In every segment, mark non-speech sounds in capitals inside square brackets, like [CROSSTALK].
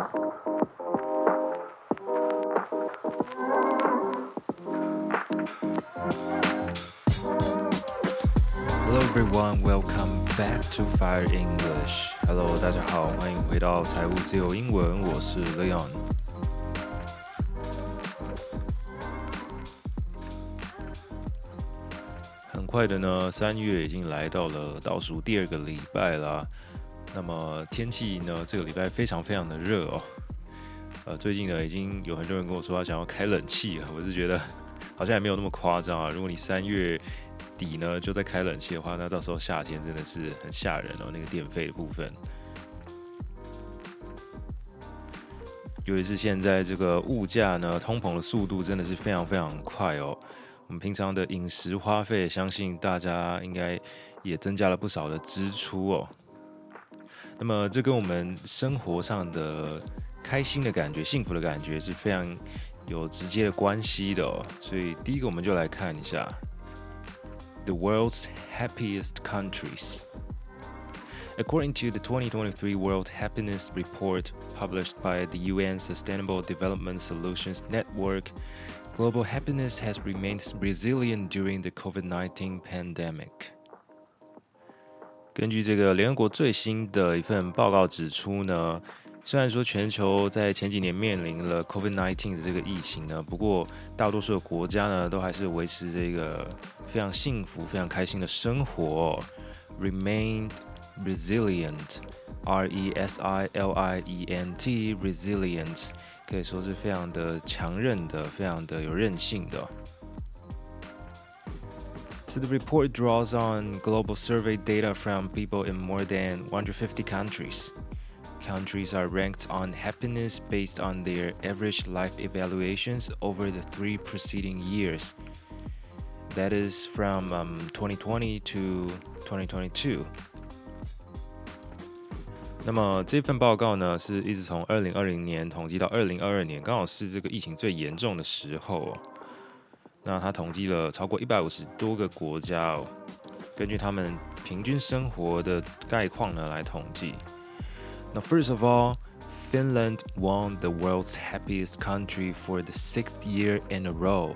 Hello everyone, welcome back to Fire English. Hello，大家好，欢迎回到财务自由英文，我是 Leon。很快的呢，三月已经来到了倒数第二个礼拜啦。那么天气呢，这个礼拜非常非常的热哦。呃，最近呢，已经有很多人跟我说他想要开冷气了，我是觉得好像也没有那么夸张啊。如果你三月底呢，就在开冷气的话，那到时候夏天真的是很吓人哦，那个电费的部分。尤其是现在这个物价呢，通膨的速度真的是非常非常快哦。我们平常的饮食花费，相信大家应该也增加了不少的支出哦。那么这跟我们生活上的开心的感觉、幸福的感觉是非常有直接的关系的哦。所以第一个，我们就来看一下。The world's happiest countries. According to the 2023 World Happiness Report published by the UN Sustainable Development Solutions Network, global happiness has remained resilient during the COVID-19 pandemic. 根据这个联合国最新的一份报告指出呢，虽然说全球在前几年面临了 COVID-19 的这个疫情呢，不过大多数的国家呢都还是维持这个非常幸福、非常开心的生活，remain resilient，R-E-S-I-L-I-E-N-T，resilient，可以说是非常的强韧的、非常的有韧性的。So the report draws on global survey data from people in more than 150 countries. Countries are ranked on happiness based on their average life evaluations over the three preceding years. That is from um 2020 to 2022。那么这份报告呢，是一直从二零二零年统计到二零二二年，刚好是这个疫情最严重的时候。 那他统计了超过一百五十多个国家哦，根据他们平均生活的概况呢来统计。Now, first of all, Finland won the world's happiest country for the sixth year in a row.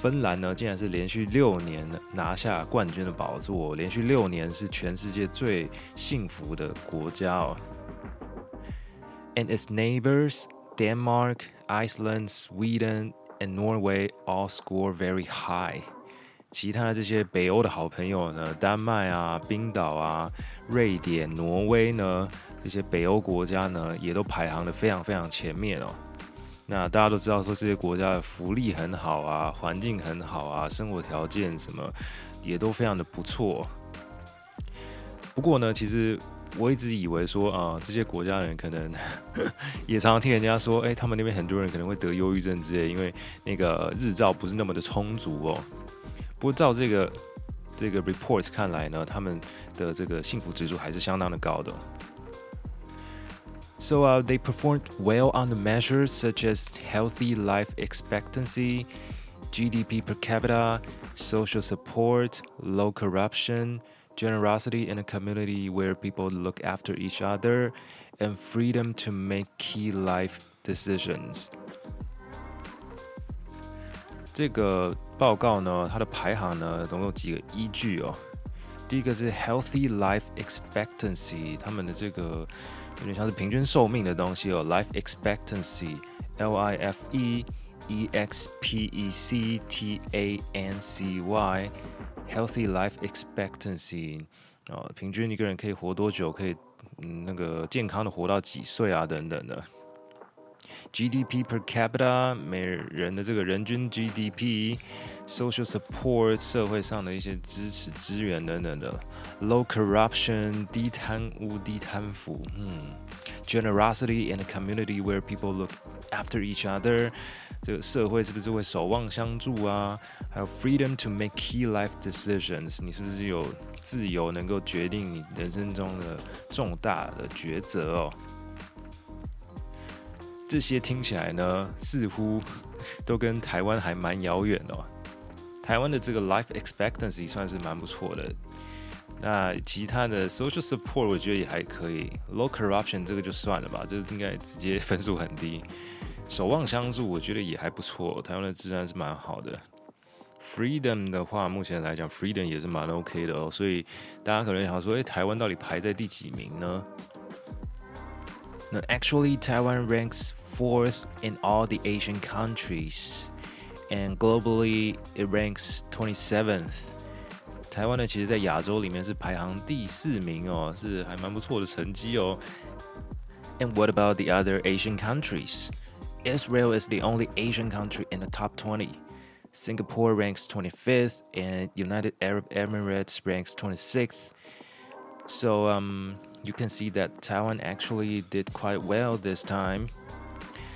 芬兰呢，竟然是连续六年拿下冠军的宝座，连续六年是全世界最幸福的国家哦。And its neighbors, Denmark, Iceland, Sweden, and Norway all score very high. 其他的这些北欧的好朋友呢，丹麦啊、冰岛啊、瑞典、挪威呢，这些北欧国家呢，也都排行的非常非常前面哦。那大家都知道说这些国家的福利很好啊，环境很好啊，生活条件什么也都非常的不错。不过呢，其实我一直以为说啊、呃，这些国家人可能也常常听人家说，哎，他们那边很多人可能会得忧郁症之类，因为那个日照不是那么的充足哦。不过照这个这个 report 看来呢，他们的这个幸福指数还是相当的高的。So, uh, they performed well on the measures such as healthy life expectancy, GDP per capita, social support, low corruption, generosity in a community where people look after each other, and freedom to make key life decisions. 这个报告呢，它的排行呢，总共有几个依据哦。第一个是 Healthy Life Expectancy，他们的这个有点像是平均寿命的东西哦。Life Expectancy，L I F E E X P E C T A N C Healthy Life Expectancy，哦，平均一个人可以活多久？可以嗯，那个健康的活到几岁啊？等等的。GDP per capita，每人的这个人均 GDP，social support，社会上的一些支持资源等等的，low corruption，低贪污、低贪腐，嗯，generosity in a community where people look after each other，这个社会是不是会守望相助啊？还有 freedom to make key life decisions，你是不是有自由能够决定你人生中的重大的抉择哦？这些听起来呢，似乎都跟台湾还蛮遥远的哦。台湾的这个 life expectancy 算是蛮不错的，那其他的 social support 我觉得也还可以，low corruption 这个就算了吧，这个应该直接分数很低。守望相助我觉得也还不错，台湾的治安是蛮好的。freedom 的话，目前来讲 freedom 也是蛮 OK 的哦，所以大家可能想说，诶，台湾到底排在第几名呢？那 actually Taiwan ranks fourth in all the Asian countries, and globally it ranks twenty seventh. 台湾呢，其实，在亚洲里面是排行第四名哦，是还蛮不错的成绩哦。And what about the other Asian countries? Israel is the only Asian country in the top 20. Singapore ranks 25th, and United Arab Emirates ranks 26th. So, um, you can see that Taiwan actually did quite well this time.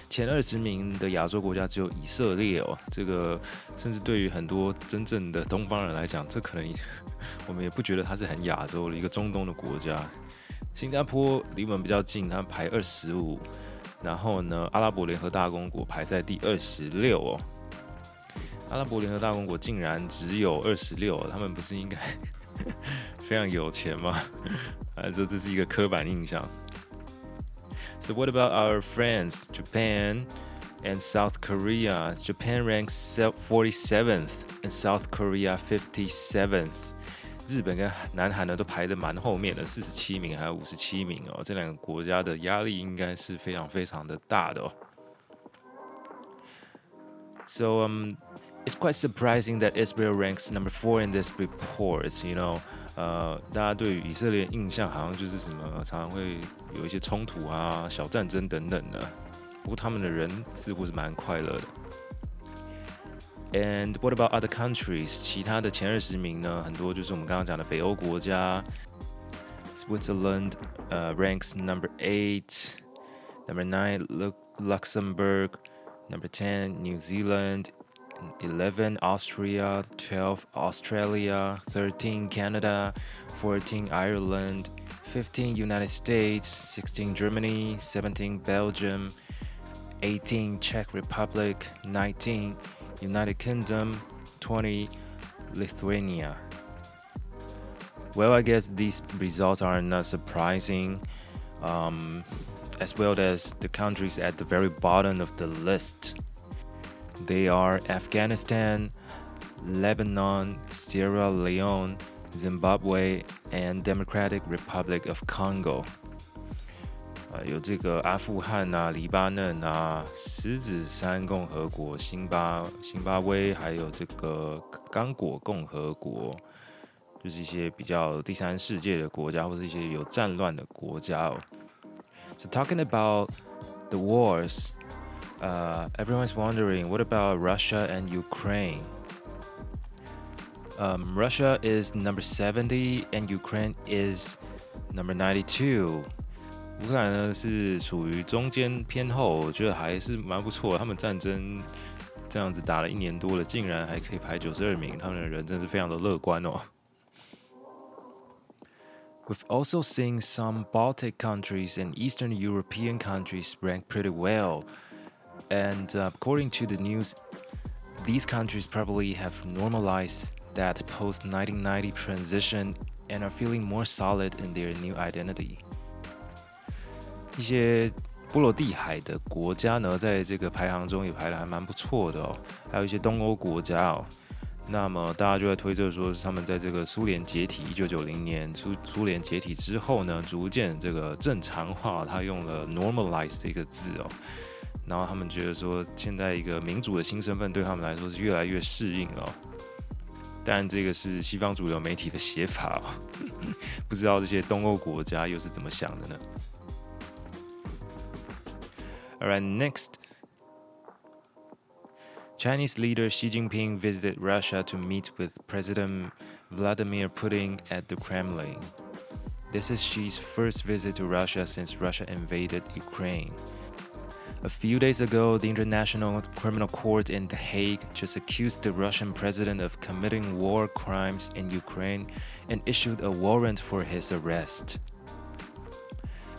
前二十名的亚洲国家只有以色列哦，这个甚至对于很多真正的东方人来讲，这可能 [LAUGHS] 我们也不觉得它是很亚洲的一个中东的国家。新加坡离我们比较近，它排二十五，然后呢，阿拉伯联合大公国排在第二十六哦。阿拉伯联合大公国竟然只有二十六，他们不是应该 [LAUGHS] 非常有钱吗？[LAUGHS] 啊，这这是一个刻板印象。So what about our friends Japan and South Korea? Japan ranks 47th and South Korea 57th. 日本跟南韩呢都排得蛮后面的，四十七名还有五十七名哦。这两个国家的压力应该是非常非常的大的哦。So um, it's quite surprising that Israel ranks number four in this report. You know. 呃，大家对于以色列印象好像就是什么，常常会有一些冲突啊、小战争等等的。不过他们的人似乎是蛮快乐的。And what about other countries？其他的前二十名呢？很多就是我们刚刚讲的北欧国家。Switzerland 呃、ranks number eight, number nine Luxembourg, number ten New Zealand。11 Austria, 12 Australia, 13 Canada, 14 Ireland, 15 United States, 16 Germany, 17 Belgium, 18 Czech Republic, 19 United Kingdom, 20 Lithuania. Well, I guess these results are not surprising, um, as well as the countries at the very bottom of the list. They are Afghanistan, Lebanon, Sierra Leone, Zimbabwe, and Democratic Republic of Congo。啊，有这个阿富汗啊、黎巴嫩啊、狮子山共和国、辛巴、辛巴威，还有这个刚果共和国，就是一些比较第三世界的国家，或者一些有战乱的国家哦。So talking about the wars. Uh, everyone's wondering, what about Russia and Ukraine? Um, Russia is number 70 and Ukraine is number 92. 乌克兰呢是属于中间偏后，我觉得还是蛮不错的。他们战争这样子打了一年多了，竟然还可以排九十二名，他们的人真是非常的乐观哦。We've also seen some Baltic countries and Eastern European countries rank pretty well. And uh, according to the news, these countries probably have normalized that post 1990 transition and are feeling more solid in their new identity. 一些波罗的海的国家呢，在这个排行中也排得还蛮不错的哦。还有一些东欧国家哦，那么大家就在推测说，是他们在这个苏联解体，一九九零年苏苏联解体之后呢，逐渐这个正常化，他用了 normalize 这个字哦。 然后他们觉得说，现在一个民主的新身份对他们来说是越来越适应了。但这个是西方主流媒体的写法哦，不知道这些东欧国家又是怎么想的呢？Alright, [LAUGHS] next, Chinese leader Xi Jinping visited Russia to meet with President Vladimir Putin at the Kremlin. This is Xi's first visit to Russia since Russia invaded Ukraine. A few days ago, the International Criminal Court in The Hague just accused the Russian president of committing war crimes in Ukraine and issued a warrant for his arrest.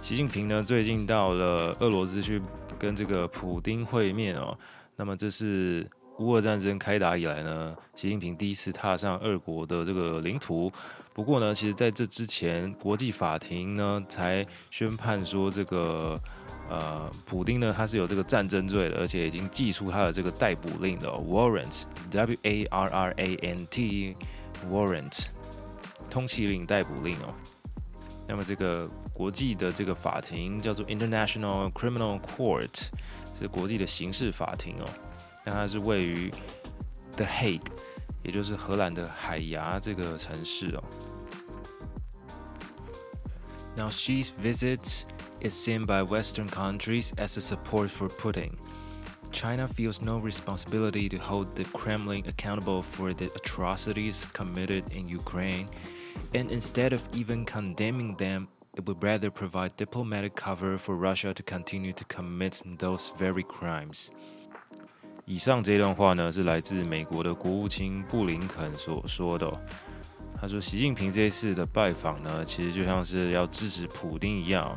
习近平呢，最近到了俄罗斯去跟这个普丁会面哦。那么这是 乌俄战争开打以来呢，习近平第一次踏上俄国的这个领土。不过呢，其实在这之前，国际法庭呢才宣判说，这个 呃，普丁呢他是有这个战争罪的，而且已经祭出他的这个逮捕令的 warrant，W A R R A N T warrant，通缉令、逮捕令哦。那么这个国际的这个法庭叫做 International Criminal Court，是国际的刑事法庭哦。那它是位于 The Hague，也就是荷兰的海牙这个城市哦。Now Xi's visits. is seen by Western countries as a support for Putin. China feels no responsibility to hold the Kremlin accountable for the atrocities committed in Ukraine, and instead of even condemning them, it would rather provide diplomatic cover for Russia to continue to commit those very crimes. 以上这段话呢，是来自美国的国务卿布林肯所说的哦。他说，习近平这一次的拜访呢，其实就像是要支持普丁一样。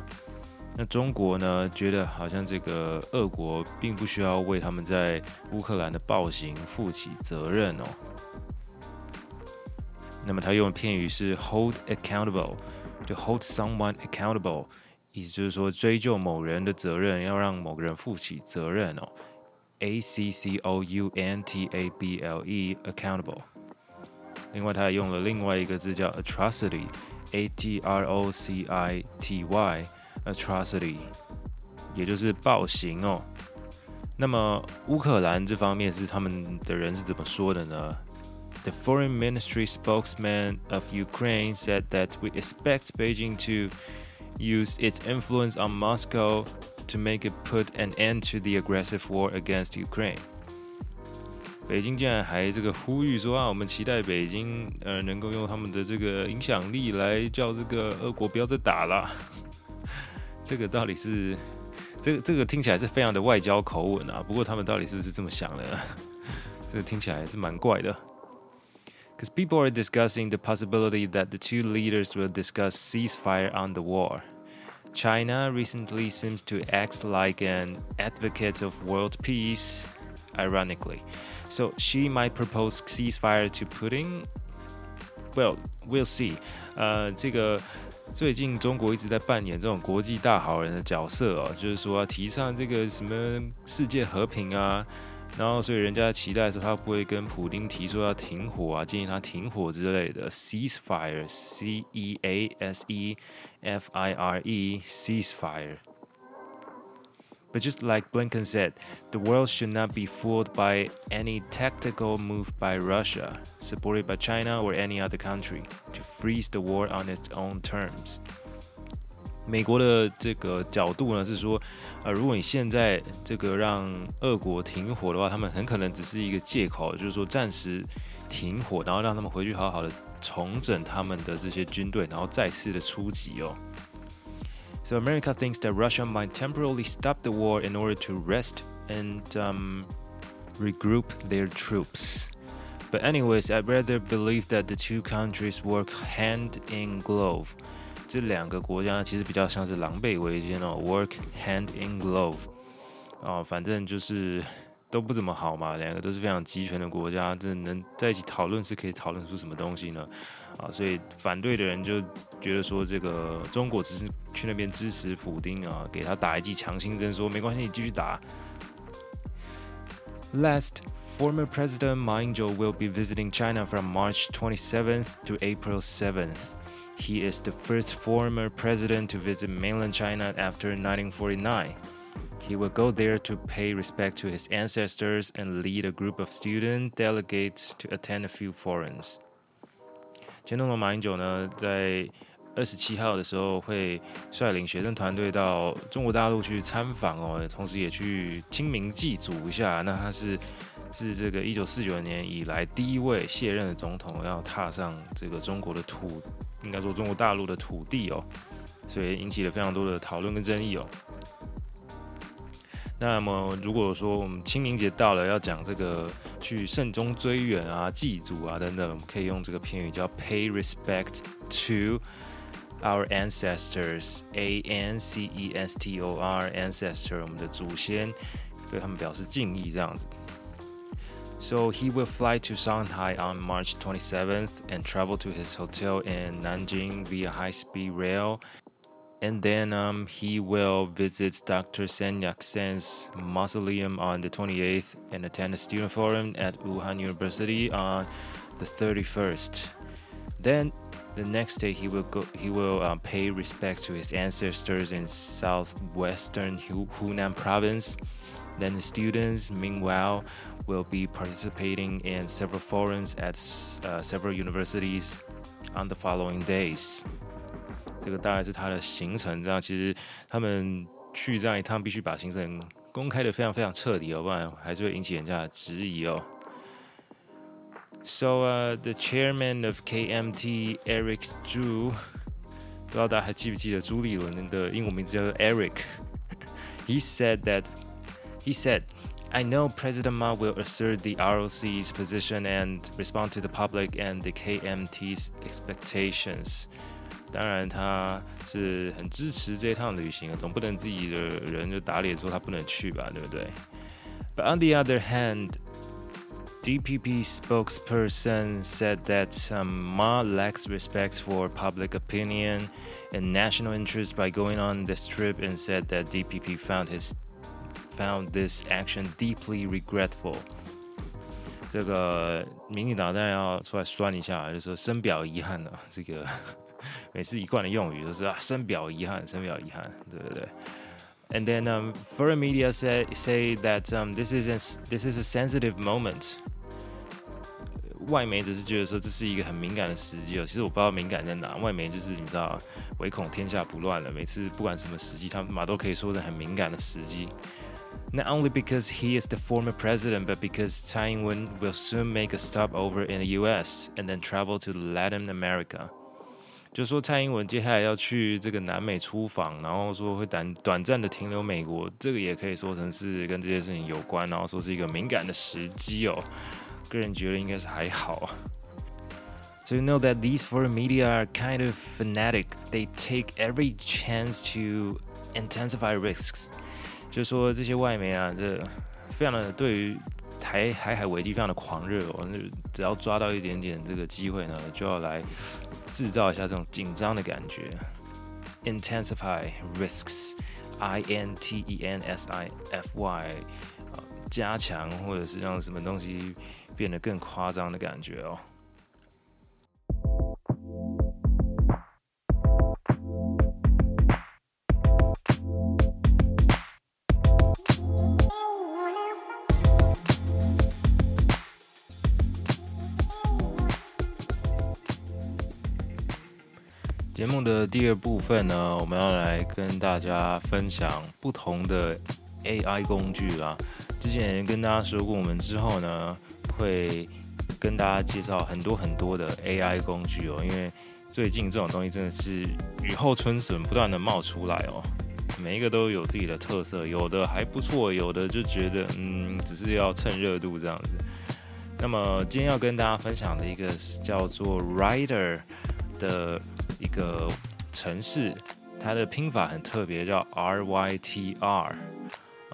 那中国呢，觉得好像这个俄国并不需要为他们在乌克兰的暴行负起责任哦。那么他用的片语是 hold accountable，就 hold someone accountable，意思就是说追究某人的责任，要让某个人负起责任哦。A C C O U N T A B L E，accountable。另外，他还用了另外一个字叫 “atrocity”，a t r o c i t y Y，atrocity，也就是暴行哦。那么乌克兰这方面是他们的人是怎么说的呢？The Foreign Ministry spokesman of Ukraine said that we expect Beijing to use its influence on Moscow. To make it put an end to the aggressive war against Ukraine，北京竟然还这个呼吁说啊，我们期待北京呃能够用他们的这个影响力来叫这个俄国不要再打了。 这个到底是这个这个听起来是非常的外交口吻啊，不过他们到底是不是这么想的？这个听起来还是蛮怪的。Because people [LAUGHS] are discussing the possibility that the two leaders will discuss ceasefire on the war. China recently seems to act like an advocate of world peace, ironically. So she might propose ceasefire to Putin? Well, we'll see. 呃，这个 最近中国一直在扮演这种国际大好人的角色哦，就是说要提倡这个什么世界和平啊。然后，所以人家期待说他不会跟普京提出要停火啊，建议他停火之类的。Ceasefire，C E A S E F I R E，ceasefire。But just like Blinken said, the world should not be fooled by any tactical move by Russia, supported by China or any other country, to freeze the war on its own terms. 美国的这个角度呢是说，呃，如果你现在这个让俄国停火的话，他们很可能只是一个借口，就是说暂时停火，然后让他们回去好好的重整他们的这些军队，然后再次的出击哦。So America thinks that Russia might temporarily stop the war in order to rest and um, regroup their troops. But anyways, I'd rather believe that the two countries work hand in glove. 这两个国家其实比较像是狼狈为奸哦，work hand in glove，哦，反正就是都不怎么好嘛，两个都是非常集权的国家，这能在一起讨论是可以讨论出什么东西呢？ 啊，所以反对的人就觉得说，这个中国只是去那边支持普丁啊，给他打一剂强心针，说没关系，你继续打。Last, former President Ma Ying-jeou will be visiting China from March 27th to April 7th. He is the first former president to visit mainland China after 1949. He will go there to pay respect to his ancestors and lead a group of student delegates to attend a few forums. 前总统马英九呢，在二十七号的时候会率领学生团队到中国大陆去参访哦，同时也去清明祭祖一下。那他是自这个一九四九年以来第一位卸任的总统要踏上这个中国的土。应该说中国大陆的土地哦，所以引起了非常多的讨论跟争议哦。那么如果说我们清明节到了，要讲这个去慎终追远啊、祭祖啊等等，我们可以用这个片语叫 pay respect to our ancestors，A N C E S T O R ancestor，我们的祖先，对他们表示敬意这样子。 So he will fly to Shanghai on March 27th and travel to his hotel in Nanjing via high-speed rail. and then um, he will visit Dr. Sun Yat-sen's mausoleum on the 28th and attend a student forum at Wuhan University on the 31st. Then the next day he will go he will um, pay respects to his ancestors in southwestern Hunan province. Then the students, meanwhile, will be participating in several forums at uh, several universities on the following days. 这个大概是他的行程。这样其实他们去这样一趟，必须把行程公开的非常非常彻底，要不然还是会引起人家的质疑哦。So, uh, the chairman of KMT, Eric Zhu，不知道大家还记不记得朱立伦的英文名字叫做 Eric。He [LAUGHS] said that he said, "I know President Ma will assert the ROC's position and respond to the public and the KMT's expectations." 当然，他是很支持这一趟旅行啊，总不能自己的人就打脸说他不能去吧，对不对？But on the other hand, DPP spokesperson said that um, Ma lacks respect for public opinion and national interest by going on this trip, and said that DPP found his found this action deeply regretful. 这个民进党当然要出来酸一下，就是说深表遗憾了。这个 每次一贯的用语都是啊，深表遗憾，深表遗憾，对不对？And then um, foreign media say say that um, this is a, this is a sensitive moment. 外媒只是觉得说这是一个很敏感的时机哦。其实我不知道敏感在哪。外媒就是你知道，唯恐天下不乱了。每次不管什么时机，他们嘛都可以说的很敏感的时机。Not only because he is the former president, but because Tsai Ing-wen will soon make a stop over in the U.S. and then travel to Latin America. 就说蔡英文接下来要去这个南美出访，然后说会短短暂的停留美国，这个也可以说成是跟这些事情有关，然后说是一个敏感的时机哦。个人觉得应该是还好啊。So you know that these foreign media are kind of fanatic. They take every chance to intensify risks. 就说这些外媒啊，这非常的对于台海海危机非常的狂热哦，只要抓到一点点这个机会呢，就要来。制造一下这种紧张的感觉，intensify risks，I N T E N S I F Y，加强或者是让什么东西变得更夸张的感觉哦。的第二部分呢，我们要来跟大家分享不同的 AI 工具啦。之前跟大家说过，我们之后呢会跟大家介绍很多很多的 AI 工具哦。因为最近这种东西真的是雨后春笋，不断的冒出来哦。每一个都有自己的特色，有的还不错，有的就觉得嗯，只是要蹭热度这样子。那么今天要跟大家分享的一个叫做 Writer 的。一个城市，它的拼法很特别，叫 R Y T R，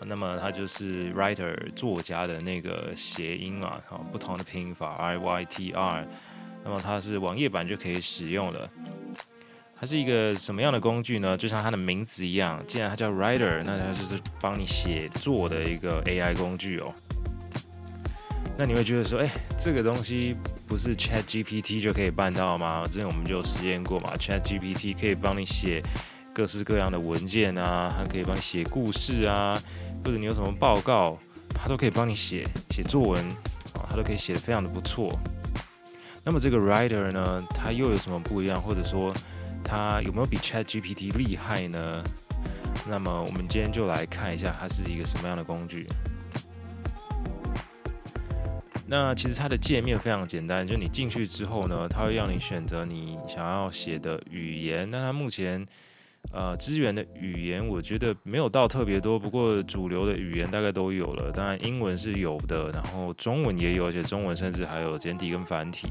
那么它就是 writer 作家的那个谐音啊，不同的拼法 R Y T R，那么它是网页版就可以使用了。它是一个什么样的工具呢？就像它的名字一样，既然它叫 writer，那它就是帮你写作的一个 AI 工具哦。那你会觉得说，哎，这个东西不是 Chat GPT 就可以办到吗？之前我们就有实验过嘛，Chat GPT 可以帮你写各式各样的文件啊，它可以帮你写故事啊，或者你有什么报告，它都可以帮你写写作文啊，它都可以写得非常的不错。那么这个 Writer 呢，它又有什么不一样？或者说它有没有比 Chat GPT 厉害呢？那么我们今天就来看一下它是一个什么样的工具。那其实它的界面非常简单，就你进去之后呢，它会让你选择你想要写的语言。那它目前呃支援的语言，我觉得没有到特别多，不过主流的语言大概都有了。当然英文是有的，然后中文也有，而且中文甚至还有简体跟繁体。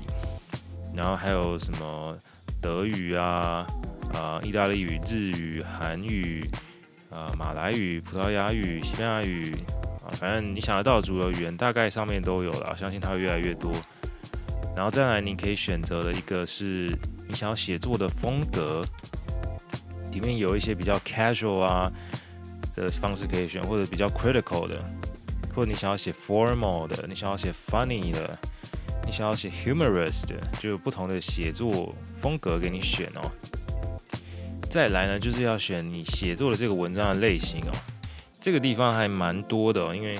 然后还有什么德语啊、啊、意大利语、日语、韩语、啊、马来语、葡萄牙语、西班牙语。反正你想得到的主流语言大概上面都有了，相信它会越来越多。然后再来，你可以选择的一个是你想要写作的风格，里面有一些比较 casual 啊的方式可以选，或者比较 critical 的，或者你想要写 formal 的，你想要写 funny 的，你想要写 humorous 的，就有不同的写作风格给你选哦。再来呢，就是要选你写作的这个文章的类型哦。这个地方还蛮多的，因为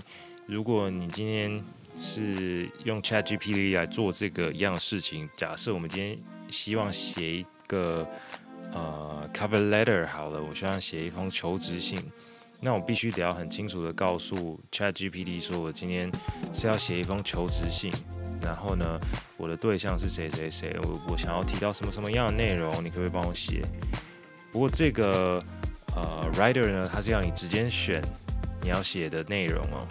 如果你今天是用 ChatGPT 来做这个一样的事情。假设我们今天希望写一个呃 cover letter 好了，我希望写一封求职信，那我必须得要很清楚的告诉 ChatGPT 说，我今天是要写一封求职信，然后呢，我的对象是谁谁谁，我我想要提到什么什么样的内容，你可不可以帮我写？不过这个呃 writer 呢，他是要你直接选你要写的内容哦。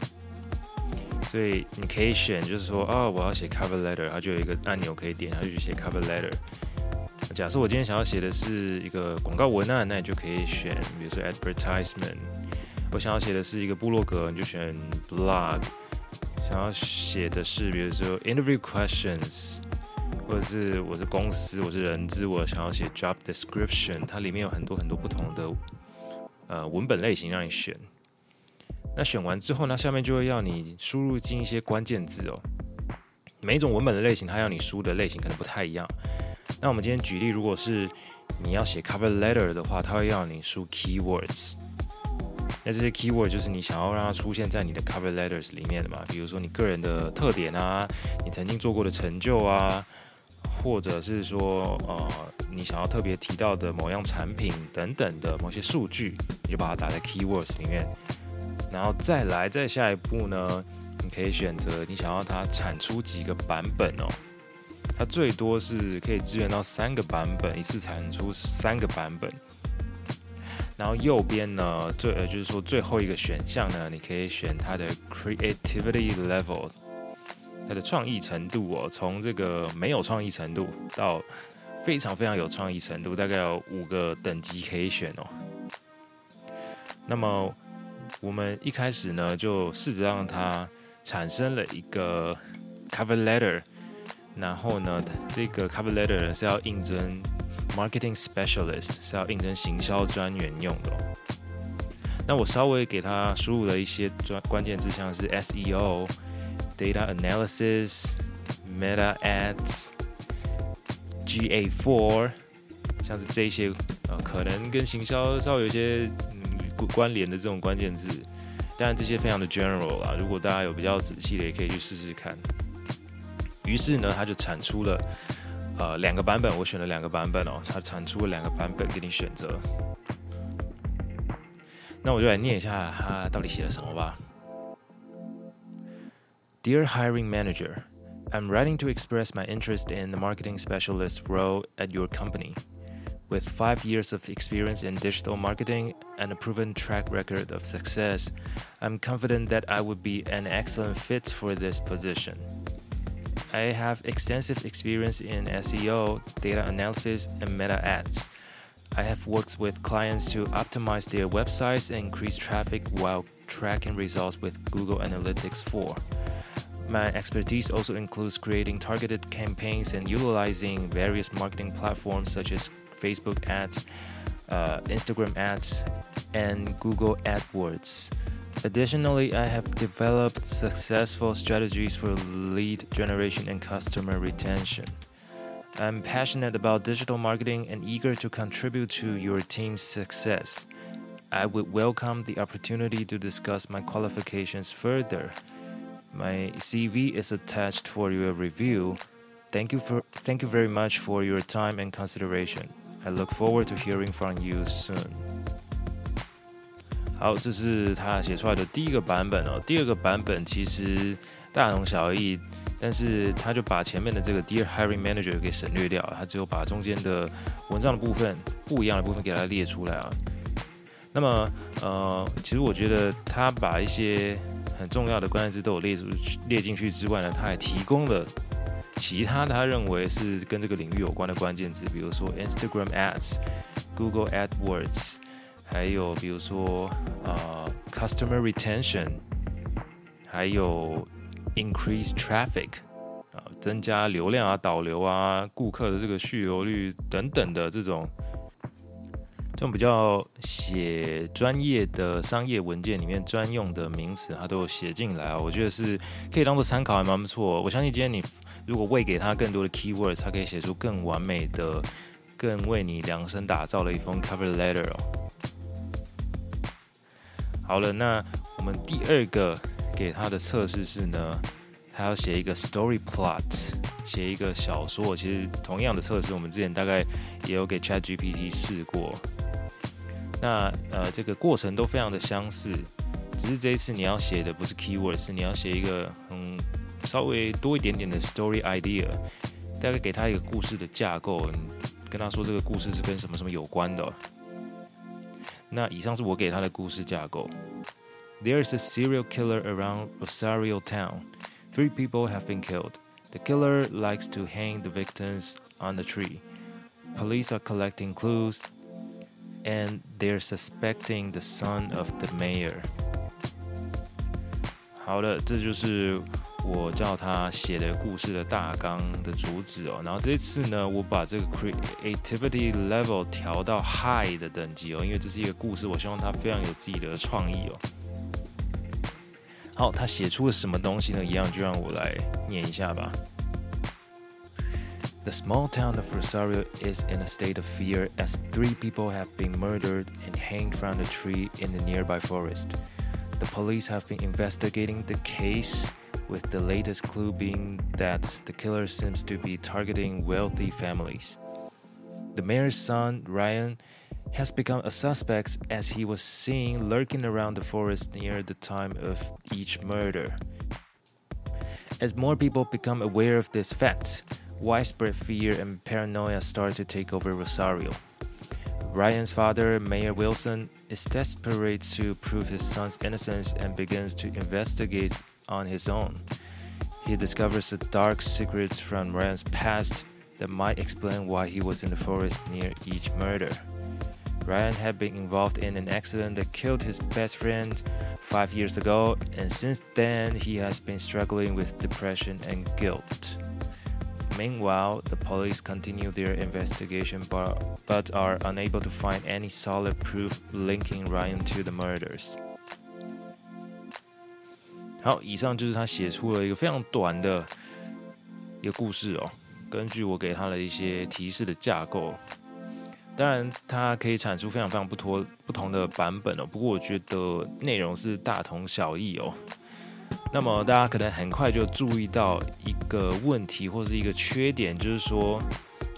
所以你可以选，就是说，哦，我要写 cover letter，它就有一个按钮可以点，它就去写 cover letter。假设我今天想要写的是一个广告文案，那你就可以选，比如说 advertisement。我想要写的是一个部落格，你就选 blog。想要写的是，比如说 interview questions，或者是我是公司，我是人资，我想要写 job description，它里面有很多很多不同的呃文本类型让你选。那选完之后呢，下面就会要你输入进一些关键字哦。每种文本的类型，它要你输的类型可能不太一样。那我们今天举例，如果是你要写 cover letter 的话，它会要你输 keywords。那这些 keyword 就是你想要让它出现在你的 cover letters 里面的嘛，比如说你个人的特点啊，你曾经做过的成就啊，或者是说呃你想要特别提到的某样产品等等的某些数据，你就把它打在 keywords 里面。然后再来，再下一步呢，你可以选择你想要它产出几个版本哦。它最多是可以支援到三个版本，一次产出三个版本。然后右边呢，最呃就是说最后一个选项呢，你可以选它的 creativity level，它的创意程度哦，从这个没有创意程度到非常非常有创意程度，大概有五个等级可以选哦。那么。我们一开始呢，就试着让它产生了一个 cover letter，然后呢，这个 cover letter 是要应征 marketing specialist，是要应征行销专员用的。那我稍微给它输入了一些专关键字，像是 SEO、data analysis、meta ads、GA4，像是这些呃，可能跟行销稍微有一些。关联的这种关键字，当然这些非常的 general 啊。如果大家有比较仔细的，也可以去试试看。于是呢，它就产出了呃两个版本，我选了两个版本哦。它产出了两个版本给你选择。那我就来念一下它到底写了什么吧。Dear hiring manager, I'm writing to express my interest in the marketing specialist role at your company. With five years of experience in digital marketing and a proven track record of success, I'm confident that I would be an excellent fit for this position. I have extensive experience in SEO, data analysis, and meta ads. I have worked with clients to optimize their websites and increase traffic while tracking results with Google Analytics 4. My expertise also includes creating targeted campaigns and utilizing various marketing platforms such as Facebook ads, uh, Instagram ads, and Google AdWords. Additionally, I have developed successful strategies for lead generation and customer retention. I'm passionate about digital marketing and eager to contribute to your team's success. I would welcome the opportunity to discuss my qualifications further. My CV is attached for your review. Thank you for thank you very much for your time and consideration. I look forward to hearing from you soon。好，这是他写出来的第一个版本哦。第二个版本其实大同小异，但是他就把前面的这个 Dear Hiring Manager 给省略掉，他只有把中间的文章的部分不一样的部分给他列出来啊。那么，呃，其实我觉得他把一些 很重要的关键字都有列出列进去之外呢，他还提供了。其他他认为是跟这个领域有关的关键字，比如说 Instagram Ads、Google AdWords，还有比如说呃 Customer Retention，还有 increase traffic 啊，增加流量啊、导流啊、顾客的这个续留率等等的这种。这种比较写专业的商业文件里面专用的名词，它都有写进来啊。我觉得是可以当做参考，还蛮不错。我相信今天你如果喂给他更多的 keywords，它可以写出更完美的、更为你量身打造的一封 cover letter 哦。好了，那我们第二个给他的测试是呢，他要写一个 story plot，写一个小说。其实同样的测试，我们之前大概也有给 ChatGPT 试过。那呃，这个过程都非常的相似，只是这一次你要写的不是 keyword，是你要写一个嗯稍微多一点点的 story idea，大概给他一个故事的架构，跟他说这个故事是跟什么什么有关的。那以上是我给他的故事架构。There's a serial killer around Rosario town. Three people have been killed. The killer likes to hang the victims on the tree. Police are collecting clues. And they're suspecting the son of the mayor。好的，这就是我叫他写的故事的大纲的主旨哦。然后这次呢，我把这个 creativity level 调到 high 的等级哦，因为这是一个故事，我希望他非常有自己的创意哦。好，他写出了什么东西呢？一样就让我来念一下吧。The small town of Rosario is in a state of fear as three people have been murdered and hanged from a tree in the nearby forest. The police have been investigating the case, with the latest clue being that the killer seems to be targeting wealthy families. The mayor's son, Ryan, has become a suspect as he was seen lurking around the forest near the time of each murder. As more people become aware of this fact, Widespread fear and paranoia started to take over Rosario. Ryan's father, Mayor Wilson, is desperate to prove his son's innocence and begins to investigate on his own. He discovers the dark secrets from Ryan's past that might explain why he was in the forest near each murder. Ryan had been involved in an accident that killed his best friend five years ago, and since then he has been struggling with depression and guilt. Meanwhile, the police continue their investigation but, but are unable to find any solid proof linking Ryan to the murders. 好，以上就是他写出了一个非常短的一个故事哦。根据我给他的一些提示的架构，当然他可以产出非常非常不同不同的版本哦。不过我觉得内容是大同小异哦。那么大家可能很快就注意到一个问题或是一个缺点，就是说，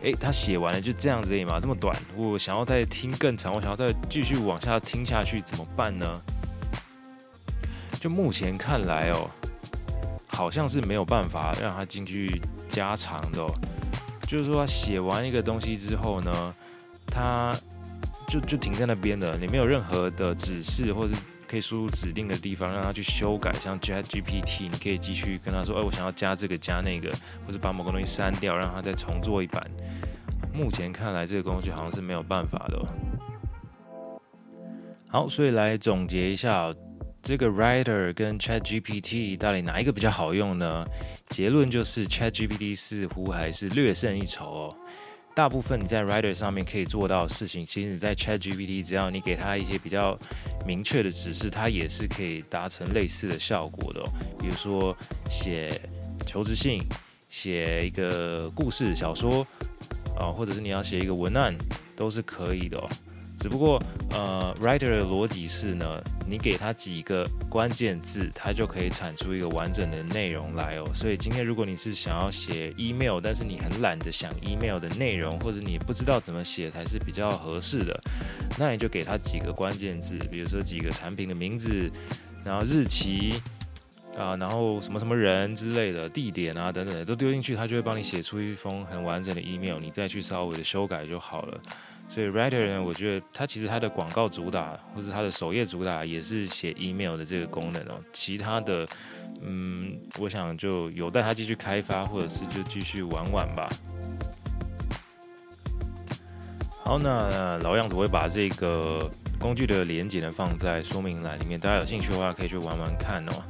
诶，他写完了就这样子而已嘛，这么短，我想要再听更长，我想要再继续往下听下去，怎么办呢？就目前看来哦，好像是没有办法让他进去加长的，就是说他写完一个东西之后呢，他就就停在那边的，你没有任何的指示或者。可以输入指定的地方，让它去修改，像 ChatGPT，你可以继续跟他说：“哎，我想要加这个加那个，或者把某个东西删掉，让他再重做一版。”目前看来，这个工具好像是没有办法的。好，所以来总结一下，这个 Writer 跟 ChatGPT 到底哪一个比较好用呢？结论就是 ChatGPT 似乎还是略胜一筹哦。大部分你在 Writer 上面可以做到的事情，其实你在 ChatGPT 只要你给他一些比较明确的指示，它也是可以达成类似的效果的哦。比如说写求职信、写一个故事小说啊，或者是你要写一个文案，都是可以的哦。只不过，呃，Writer 的逻辑是呢，你给他几个关键字，他就可以产出一个完整的内容来哦。所以今天如果你是想要写 email，但是你很懒得想 email 的内容，或者你不知道怎么写才是比较合适的，那你就给他几个关键字，比如说几个产品的名字，然后日期啊，然后什么什么人之类的，地点啊等等都丢进去，他就会帮你写出一封很完整的 email，你再去稍微的修改就好了。所以 Writer 呢，我觉得它其实它的广告主打，或是它的首页主打，也是写 email 的这个功能哦。其他的，嗯，我想就有待它继续开发，或者是就继续玩玩吧。好，那老样子我会把这个工具的连接呢放在说明栏里面，大家有兴趣的话可以去玩玩看哦。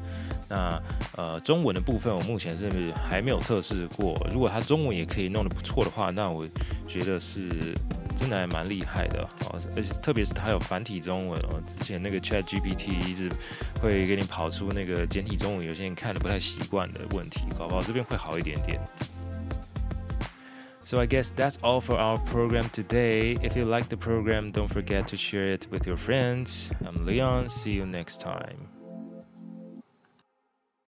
那呃，中文的部分我目前是还没有测试过。如果它中文也可以弄得不错的话，那我觉得是真的还蛮厉害的哦。而且特别是它有繁体中文哦。之前那个 Chat GPT 一直会给你跑出那个简体中文，有些人看得不太习惯的问题，搞不好这边会好一点点。So I guess that's all for our program today. If you like the program, don't forget to share it with your friends. I'm Leon. See you next time.